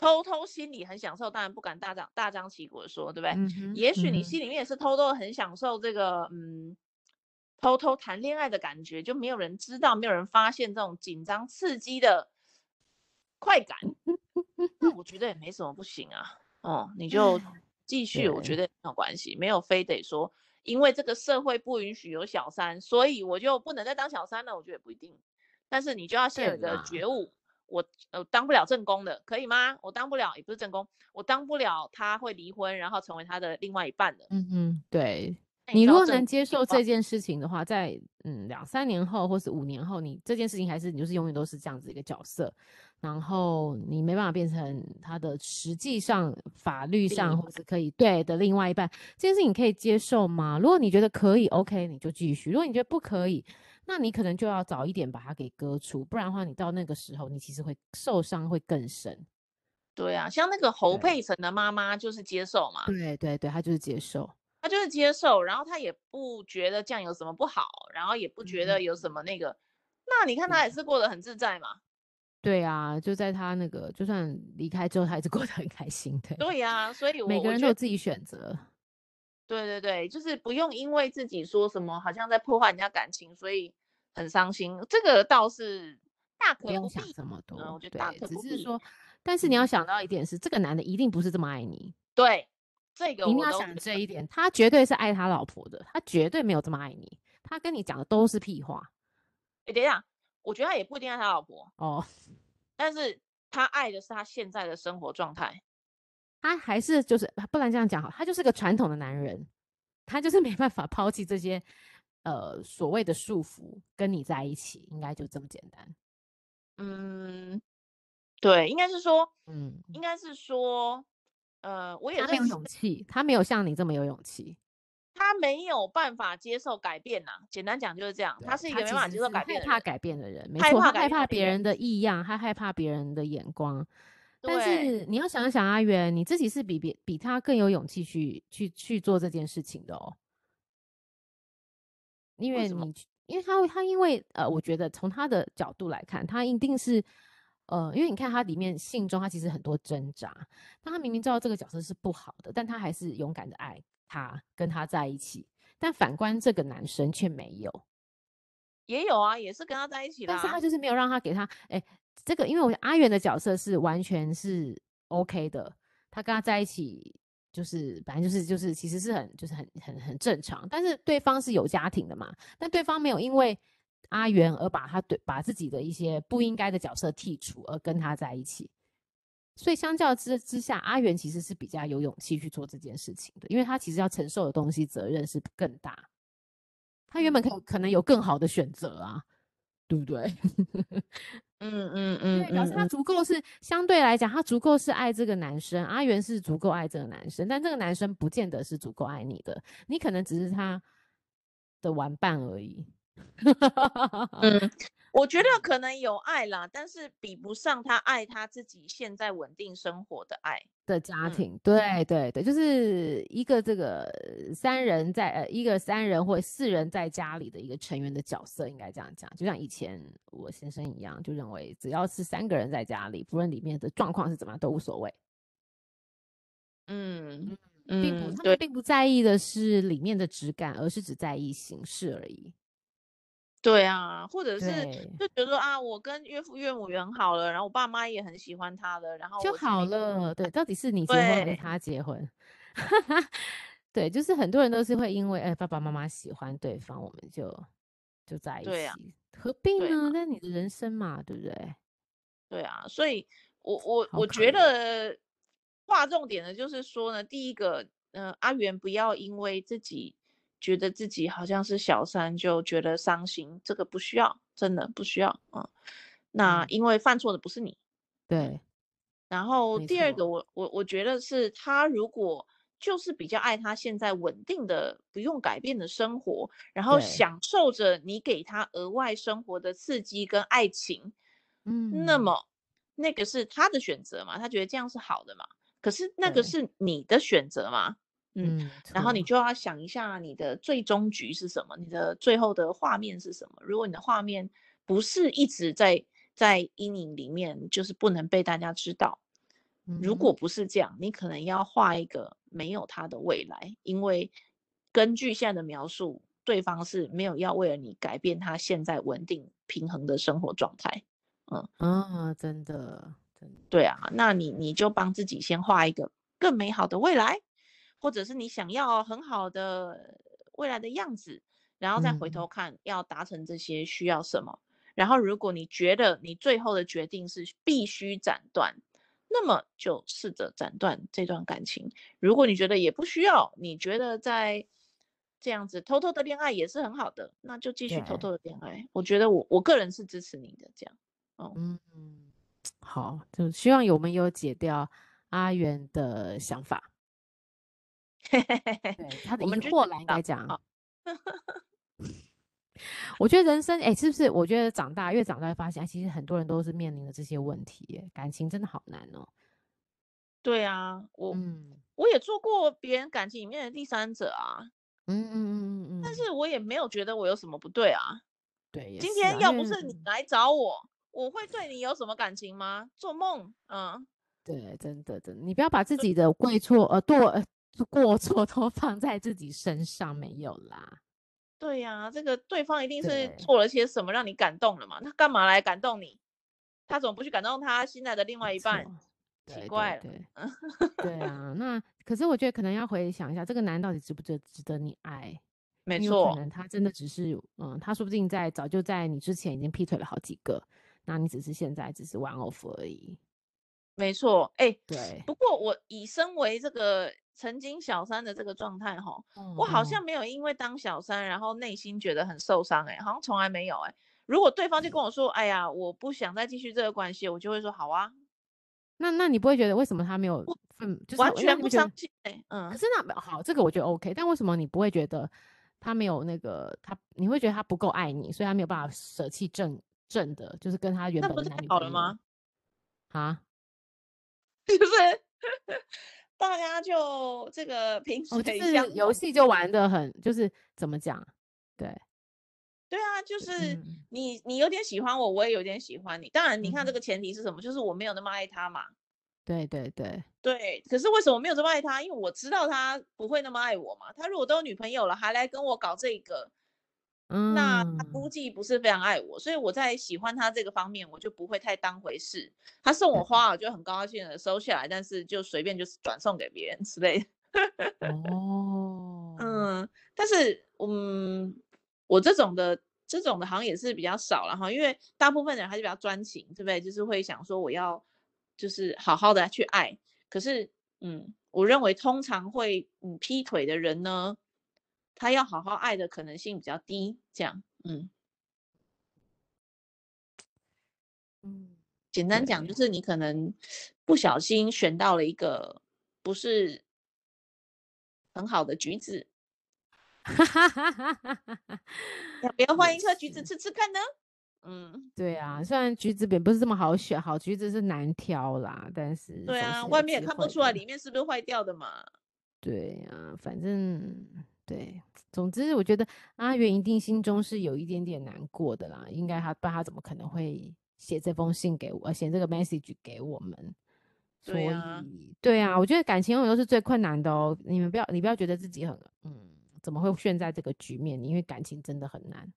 [SPEAKER 2] 偷偷心里很享受，当然不敢大张大张旗鼓的说，对不对？嗯哼，也许你心里面也是偷偷很享受这个嗯，偷偷谈恋爱的感觉，就没有人知道，没有人发现这种紧张刺激的快感。那我觉得也没什么不行啊。哦，你就继续，我觉得没有关系，没有非得说，因为这个社会不允许有小三，所以我就不能再当小三了。我觉得也不一定，但是你就要先有一个觉悟，我呃当不了正宫的，可以吗？我当不了，也不是正宫，我当不了他会离婚，然后成为他的另外一半的。
[SPEAKER 1] 嗯嗯，对，你如果能接受这件事情的话，在嗯两三年后或是五年后，你这件事情还是你就是永远都是这样子一个角色，然后你没办法变成他的实际上法律上或是可以对的另外一半，这件事情你可以接受吗？如果你觉得可以，OK，你就继续；如果你觉得不可以，那你可能就要早一点把它给割除，不然的话，你到那个时候你其实会受伤会更深。
[SPEAKER 2] 对啊，像那个侯佩岑的妈妈就是接受嘛，
[SPEAKER 1] 对对对，她就是接受。
[SPEAKER 2] 她就是接受，然后她也不觉得这样有什么不好，然后也不觉得有什么那个，嗯、那你看她也是过得很自在嘛。
[SPEAKER 1] 对啊，就在她那个就算离开之后，她还是过得很开心的。
[SPEAKER 2] 对呀、啊，所以我
[SPEAKER 1] 每个人都有自己选择。
[SPEAKER 2] 对对对，就是不用因为自己说什么好像在破坏人家感情，所以很伤心。这个倒是大可不，不用想这么多。嗯、我觉得大可不必。只是说，但是你要想到一点是，这个男的一定不是这么爱你。对。这个
[SPEAKER 1] 一定要想这一点，他绝对是爱他老婆的，他绝对没有这么爱你。他跟你讲的都是屁话。
[SPEAKER 2] 哎，等一下，我觉得他也不一定爱他老婆
[SPEAKER 1] 哦，
[SPEAKER 2] 但是他爱的是他现在的生活状态。
[SPEAKER 1] 他还是就是，不然这样讲好，他就是个传统的男人，他就是没办法抛弃这些呃所谓的束缚，跟你在一起，应该就这么简单。
[SPEAKER 2] 嗯，对，应该是说，
[SPEAKER 1] 嗯，
[SPEAKER 2] 应该是说。呃，我也
[SPEAKER 1] 他没有勇气，他没有像你这么有勇气，
[SPEAKER 2] 他没有办法接受改变呐、啊。简单讲就是这样，他是一个没办法接受改变、
[SPEAKER 1] 害怕改变的人，没错，他害怕别人的异样，他害怕别人的眼光。但是你要想一想，阿元，你自己是比别比他更有勇气去去去做这件事情的哦。因为你，因为他他因为呃，我觉得从他的角度来看，他一定是。呃，因为你看他里面信中，他其实很多挣扎。但他明明知道这个角色是不好的，但他还是勇敢的爱他，跟他在一起。但反观这个男生却没有，
[SPEAKER 2] 也有啊，也是跟他在一起的、啊。
[SPEAKER 1] 但是他就是没有让他给他，哎，这个因为我阿元的角色是完全是 OK 的，他跟他在一起就是反正就是就是其实是很就是很很很正常。但是对方是有家庭的嘛，但对方没有因为。阿元而把他对把自己的一些不应该的角色剔除，而跟他在一起，所以相较之之下，阿元其实是比较有勇气去做这件事情的，因为他其实要承受的东西责任是更大。他原本可可能有更好的选择啊，对不对？
[SPEAKER 2] 嗯嗯嗯，
[SPEAKER 1] 对，表示他足。够是相对来讲，他足够是爱这个男生，阿元是足够爱这个男生，但这个男生不见得是足够爱你的，你可能只是他的玩伴而已。
[SPEAKER 2] 嗯，我觉得可能有爱啦，但是比不上他爱他自己现在稳定生活的爱
[SPEAKER 1] 的家庭。嗯、对对对，就是一个这个三人在呃一个三人或四人在家里的一个成员的角色，应该这样讲。就像以前我先生一样，就认为只要是三个人在家里，不论里面的状况是怎么样都无所谓。
[SPEAKER 2] 嗯
[SPEAKER 1] 嗯，并不他们并不在意的是里面的质感，而是只在意形式而已。
[SPEAKER 2] 对啊，或者是就觉得说啊，我跟岳父岳母也很好了，然后我爸妈也很喜欢他了，然后
[SPEAKER 1] 就好了。对，到底是你结婚还是他结婚？对，就是很多人都是会因为哎爸爸妈妈喜欢对方，我们就就在一起。何必呢？那、啊、你的人生嘛，对不对？
[SPEAKER 2] 对啊，所以我我我觉得划重点的就是说呢，第一个，嗯、呃，阿元不要因为自己。觉得自己好像是小三，就觉得伤心，这个不需要，真的不需要啊。那因为犯错的不是你，
[SPEAKER 1] 对。
[SPEAKER 2] 然后第二个，我我我觉得是他如果就是比较爱他现在稳定的不用改变的生活，然后享受着你给他额外生活的刺激跟爱情，
[SPEAKER 1] 嗯，
[SPEAKER 2] 那么那个是他的选择嘛，他觉得这样是好的嘛。可是那个是你的选择嘛。嗯，然后你就要想一下你的最终局是什么，你的最后的画面是什么。如果你的画面不是一直在在阴影里面，就是不能被大家知道。如果不是这样，你可能要画一个没有他的未来，因为根据现在的描述，对方是没有要为了你改变他现在稳定平衡的生活状态。嗯
[SPEAKER 1] 啊，真的，真的，
[SPEAKER 2] 对啊，那你你就帮自己先画一个更美好的未来。或者是你想要很好的未来的样子，然后再回头看要达成这些需要什么。嗯。然后如果你觉得你最后的决定是必须斩断，那么就试着斩断这段感情。如果你觉得也不需要，你觉得在这样子偷偷的恋爱也是很好的，那就继续偷偷的恋爱。我觉得我我个人是支持你的这样。哦、
[SPEAKER 1] 嗯嗯，好，就希望有没有解掉阿元的想法。对他的疑惑来应该讲。我觉得人生，哎、欸，是不是？我觉得长大越长大，会发现，其实很多人都是面临的这些问题。感情真的好难哦。
[SPEAKER 2] 对啊，我、嗯、我也做过别人感情里面的第三者啊。嗯嗯嗯嗯嗯。但是我也没有觉得我有什么不对啊。
[SPEAKER 1] 对，
[SPEAKER 2] 今天要不是你来找我，我会对你有什么感情吗？做梦。嗯，
[SPEAKER 1] 对，真的真的，你不要把自己的过错呃过呃过错都放在自己身上，没有啦。
[SPEAKER 2] 对呀、啊，这个对方一定是做了些什么让你感动了嘛？他干嘛来感动你？他怎么不去感动他现在的另外一半？奇怪了。对，对，
[SPEAKER 1] 对，对啊，那可是我觉得可能要回想一下，这个男人到底值不值值得你爱？
[SPEAKER 2] 没错，
[SPEAKER 1] 可能他真的只是嗯，他说不定在早就在你之前已经劈腿了好几个，那你只是现在只是 one off 而已。
[SPEAKER 2] 没错，哎、欸，
[SPEAKER 1] 对。
[SPEAKER 2] 不过我以身为这个。曾经小三的这个状态哈，我好像没有因为当小三，然后内心觉得很受伤哎、欸，好像从来没有哎、欸。如果对方就跟我说，哎呀，我不想再继续这个关系，我就会说好啊。
[SPEAKER 1] 那那你不会觉得为什么他没有分，就是
[SPEAKER 2] 完全不相信哎？嗯，
[SPEAKER 1] 可是那好，这个我觉得 OK，但为什么你不会觉得他没有那个他，你会觉得他不够爱你，所以他没有办法舍弃正正的，就是跟他原本的男女朋友
[SPEAKER 2] 好了吗？
[SPEAKER 1] 啊，
[SPEAKER 2] 是不是？大家就这个平时
[SPEAKER 1] 就是游戏就玩的很，就是怎么讲？对，
[SPEAKER 2] 对啊，就是你、嗯、你有点喜欢我，我也有点喜欢你。当然，你看这个前提是什么？嗯、就是我没有那么爱他嘛。
[SPEAKER 1] 对对对
[SPEAKER 2] 对。可是为什么没有这么爱他？因为我知道他不会那么爱我嘛。他如果都有女朋友了，还来跟我搞这个。嗯，那他估计不是非常爱我，所以我在喜欢他这个方面，我就不会太当回事。他送我花，我就很高兴的收下来，但是就随便就是转送给别人之类的。哦，嗯，但是嗯，我这种的这种的好像也是比较少了哈，因为大部分人还是比较专情，对不对？就是会想说我要就是好好的去爱。可是嗯，我认为通常会嗯劈腿的人呢。他要好好爱的可能性比较低，这样，嗯，嗯，简单讲就是你可能不小心选到了一个不是很好的橘子，要不要 换一颗橘子吃吃看呢？嗯，
[SPEAKER 1] 对啊，虽然橘子饼不是这么好选，好橘子是难挑啦，但是
[SPEAKER 2] 对啊，外面也看不出来里面是不是坏掉的嘛。
[SPEAKER 1] 对啊，反正。对，总之我觉得阿元一定心中是有一点点难过的啦。应该他不然他怎么可能会写这封信给我，写这个 message 给我们？
[SPEAKER 2] 对啊，
[SPEAKER 1] 所以对啊，我觉得感情永远都是最困难的哦。你们不要，你不要觉得自己很嗯，怎么会陷在这个局面？因为感情真的很难，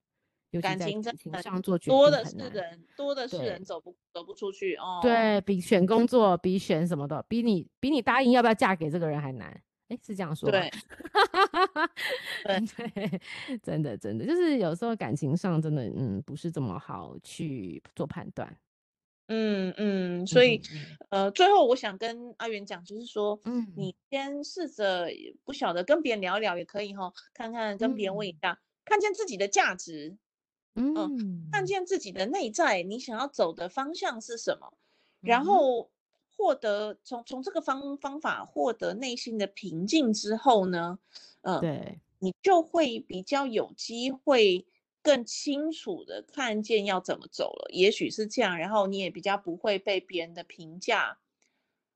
[SPEAKER 2] 感情真
[SPEAKER 1] 的上做决定
[SPEAKER 2] 多的是人，多的是人走不走不出去哦。
[SPEAKER 1] 对，比选工作，比选什么的，比你比你答应要不要嫁给这个人还难。哎，是这样说。对，对，真的，真的，就是有时候感情上真的，嗯，不是这么好去做判断。
[SPEAKER 2] 嗯嗯，所以，嗯、呃，最后我想跟阿元讲，就是说，嗯，你先试着不晓得跟别人聊一聊也可以哈，看看跟别人问一下，嗯、看见自己的价值，嗯、呃，看见自己的内在，你想要走的方向是什么，然后。获得从从这个方方法获得内心的平静之后呢，嗯、呃，
[SPEAKER 1] 对，
[SPEAKER 2] 你就会比较有机会更清楚的看见要怎么走了。也许是这样，然后你也比较不会被别人的评价，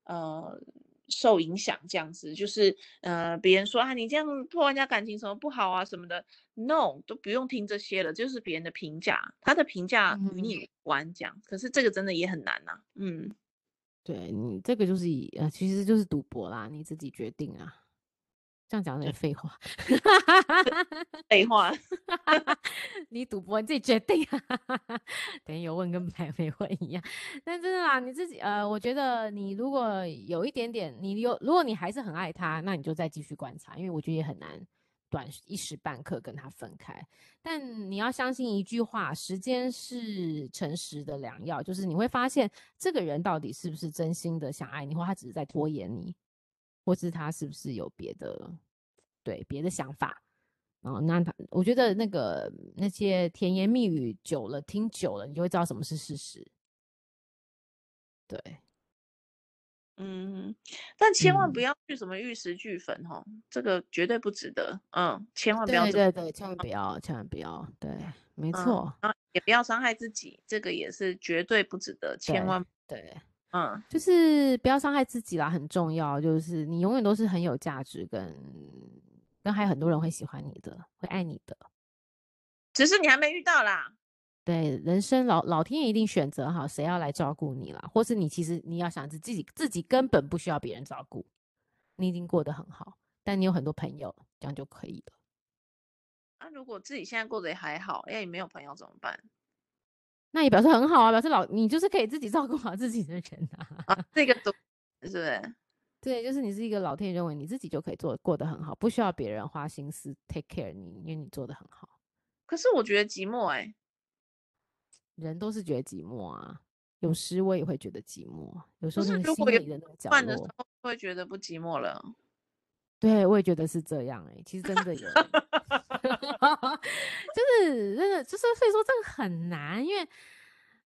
[SPEAKER 2] 呃，受影响。这样子就是，呃，别人说啊，你这样破人家感情什么不好啊什么的，no，都不用听这些了，就是别人的评价，他的评价与你无关。这样，嗯、可是这个真的也很难呐、啊，嗯。
[SPEAKER 1] 对你这个就是以呃，其实就是赌博啦，你自己决定啊。这样讲有点废话，
[SPEAKER 2] 废话，
[SPEAKER 1] 你赌博你自己决定啊。等于有问跟没没问一样。但真的啦，你自己呃，我觉得你如果有一点点，你有如果你还是很爱他，那你就再继续观察，因为我觉得也很难。短一时半刻跟他分开，但你要相信一句话：时间是诚实的良药。就是你会发现，这个人到底是不是真心的想爱你，或他只是在拖延你，或是他是不是有别的对别的想法。哦，那他我觉得那个那些甜言蜜语久了，听久了，你就会知道什么是事实。对，
[SPEAKER 2] 嗯，但千万不要去什么玉石俱焚哦、嗯，这个绝对不值得。嗯，千万不要，
[SPEAKER 1] 对对对，千万不要，千万不要，对，没错，
[SPEAKER 2] 嗯、也不要伤害自己，这个也是绝对不值得，千万
[SPEAKER 1] 对，对，
[SPEAKER 2] 嗯，
[SPEAKER 1] 就是不要伤害自己啦，很重要，就是你永远都是很有价值，跟跟还有很多人会喜欢你的，会爱你的，
[SPEAKER 2] 只是你还没遇到啦。
[SPEAKER 1] 对，人生老老天爷一定选择好谁要来照顾你了，或是你其实你要想着自己自己根本不需要别人照顾，你已经过得很好，但你有很多朋友，这样就可以了。
[SPEAKER 2] 那、啊、如果自己现在过得也还好，哎，你没有朋友怎么办？
[SPEAKER 1] 那也表示很好啊，表示老你就是可以自己照顾好自己的人啊。
[SPEAKER 2] 啊这个都是不是？
[SPEAKER 1] 对，就是你是一个老天爷认为你自己就可以做过得很好，不需要别人花心思 take care 你，因为你做得很好。
[SPEAKER 2] 可是我觉得寂寞哎、欸。
[SPEAKER 1] 人都是觉得寂寞啊，有时我也会觉得寂寞。有时候
[SPEAKER 2] 是如果有换的时候，会觉得不寂寞了。
[SPEAKER 1] 对，我也觉得是这样哎、欸。其实真的有，就是真的就是，所以说这个很难，因为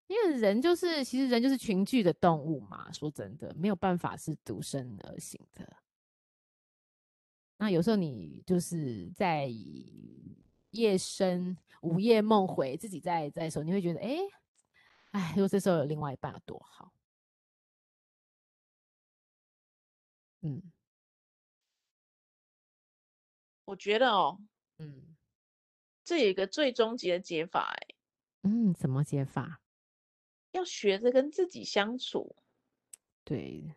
[SPEAKER 1] 因为人就是其实人就是群居的动物嘛。说真的，没有办法是独身而行的。那有时候你就是在。夜深，午夜梦回，自己在在的时候，你会觉得，哎，哎，如果这时候有另外一半有多好。嗯，
[SPEAKER 2] 我觉得哦，
[SPEAKER 1] 嗯，
[SPEAKER 2] 这有一个最终极的解法，哎，
[SPEAKER 1] 嗯，怎么解法？
[SPEAKER 2] 要学着跟自己相处。
[SPEAKER 1] 对。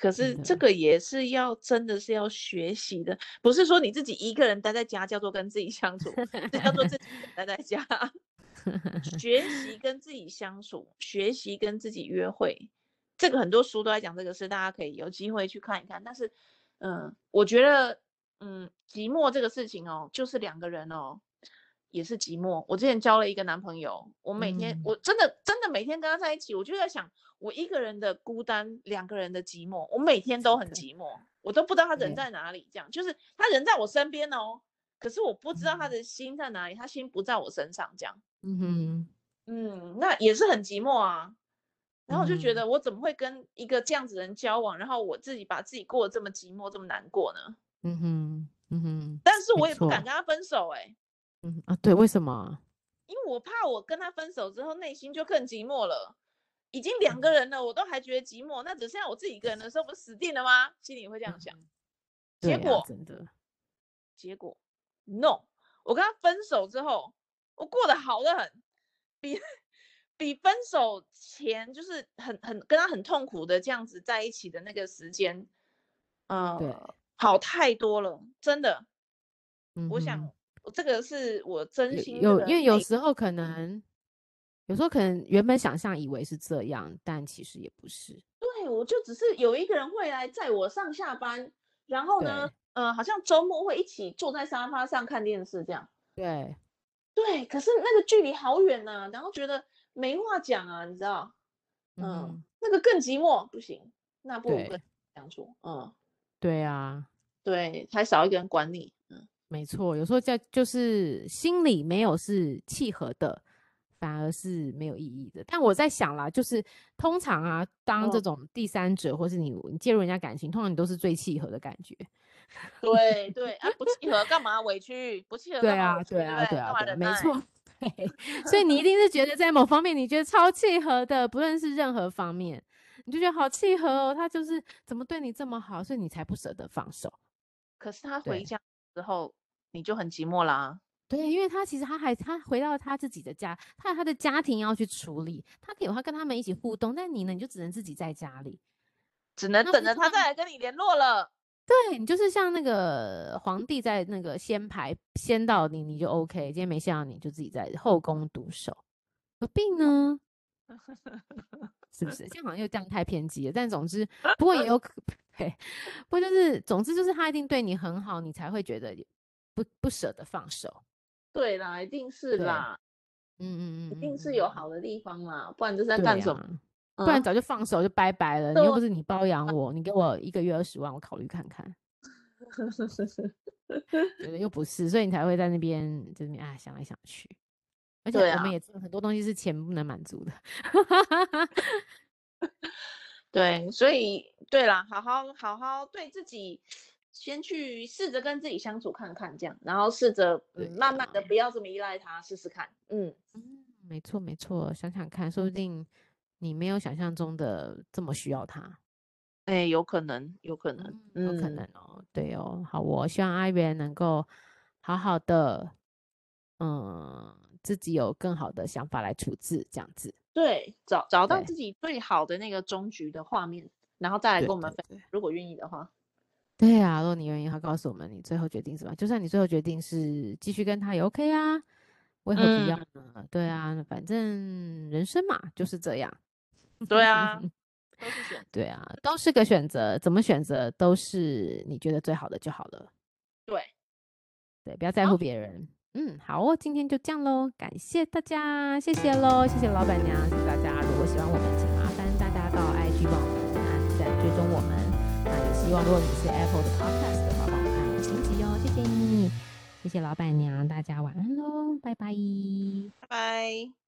[SPEAKER 2] 可是这个也是要真的是要学习的，不是说你自己一个人待在家叫做跟自己相处，这叫做自己待在家。学习跟自己相处，学习跟自己约会，这个很多书都在讲这个事，大家可以有机会去看一看。但是，嗯，我觉得，嗯，寂寞这个事情哦，就是两个人哦。也是寂寞。我之前交了一个男朋友，我每天、嗯、我真的真的每天跟他在一起，我就在想，我一个人的孤单，两个人的寂寞，我每天都很寂寞，我都不知道他人在哪里。这样就是他人在我身边哦，可是我不知道他的心在哪里，他心不在我身上。这样，
[SPEAKER 1] 嗯哼，
[SPEAKER 2] 嗯，那也是很寂寞啊。然后我就觉得，我怎么会跟一个这样子的人交往，然后我自己把自己过得这么寂寞，这么难过呢？
[SPEAKER 1] 嗯哼，嗯哼。
[SPEAKER 2] 但是我也不敢跟他分手、欸，哎。
[SPEAKER 1] 嗯啊，对，为什么？
[SPEAKER 2] 因为我怕我跟他分手之后，内心就更寂寞了。已经两个人了，我都还觉得寂寞，那只剩下我自己一个人的时候，不是死定了吗？心里会这样想。结果
[SPEAKER 1] 真的，
[SPEAKER 2] 结果 no，我跟他分手之后，我过得好的很，比比分手前就是很很跟他很痛苦的这样子在一起的那个时间，嗯、呃，好太多了，真的。嗯、我想。这个是我真心
[SPEAKER 1] 有，因为有时候可能，有时候可能原本想象以为是这样，但其实也不是。
[SPEAKER 2] 对，我就只是有一个人会来载我上下班，然后呢，呃，好像周末会一起坐在沙发上看电视这样。
[SPEAKER 1] 对，
[SPEAKER 2] 对，可是那个距离好远呐、啊，然后觉得没话讲啊，你知道？嗯，嗯那个更寂寞，不行，那不如跟相处。嗯，
[SPEAKER 1] 对啊，
[SPEAKER 2] 对，还少一个人管你。
[SPEAKER 1] 嗯没错，有时候在就是心里没有是契合的，反而是没有意义的。但我在想啦，就是通常啊，当这种第三者、哦、或是你你介入人家感情，通常你都是最契合的感觉。
[SPEAKER 2] 对对啊，不契合干 嘛委屈？不契合
[SPEAKER 1] 对啊对啊对啊，没错。对，所以你一定是觉得在某方面你觉得超契合的，不论是任何方面，你就觉得好契合哦。他就是怎么对你这么好，所以你才不舍得放手。
[SPEAKER 2] 可是他回家之后。你就很寂寞啦、啊，
[SPEAKER 1] 对，因为他其实他还他回到他自己的家，他有他的家庭要去处理，他可以他跟他们一起互动，但你呢，你就只能自己在家里，
[SPEAKER 2] 只能等着他再来跟你联络了。
[SPEAKER 1] 对，你就是像那个皇帝在那个仙牌仙到你，你就 OK，今天没仙到你就自己在后宫独守，何必呢？是不是？这样好像又这样太偏激了，但总之，不过也有可，对，不过就是总之就是他一定对你很好，你才会觉得。不不舍得放手，
[SPEAKER 2] 对啦，一定是啦，
[SPEAKER 1] 嗯嗯嗯，
[SPEAKER 2] 一定是有好的地方啦，不然这是在干什么？
[SPEAKER 1] 啊？不然早就放手就拜拜了。嗯、你又不是你包养我，你给我一个月二十万，我考虑看看。觉得又不是，所以你才会在那边就是啊想来想去。而且我们也知道很多东西是钱不能满足的。
[SPEAKER 2] 对，所以对啦，好好好好对自己，先去试着跟自己相处看看，这样，然后试着、嗯、慢慢的不要这么依赖他，试试看。嗯
[SPEAKER 1] 嗯，没错没错，想想看，说不定你没有想象中的这么需要他。
[SPEAKER 2] 哎、欸，有可能，有可能，
[SPEAKER 1] 嗯、有可能哦。对哦，好，我希望阿元能够好好的，嗯，自己有更好的想法来处置这样子。
[SPEAKER 2] 对，找找到自己最好的那个终局的画面，然后再来跟我们分享。如果愿意的话，
[SPEAKER 1] 对啊，如果你愿意，他告诉我们你最后决定什么？就算你最后决定是继续跟他也 OK 啊，为何不要呢？嗯、对啊，反正人生嘛就是这样。
[SPEAKER 2] 对啊，都是选，
[SPEAKER 1] 对啊，都是个选择，怎么选择都是你觉得最好的就好了。
[SPEAKER 2] 对，
[SPEAKER 1] 对，不要在乎别人。嗯，好哦，今天就这样喽，感谢大家，谢谢喽，谢谢老板娘，谢谢大家。如果喜欢我们，希望如果你是 Apple 的 Podcast 的话，帮我们按五星级哦，谢谢你，谢谢老板娘，大家晚安喽，拜拜，
[SPEAKER 2] 拜拜。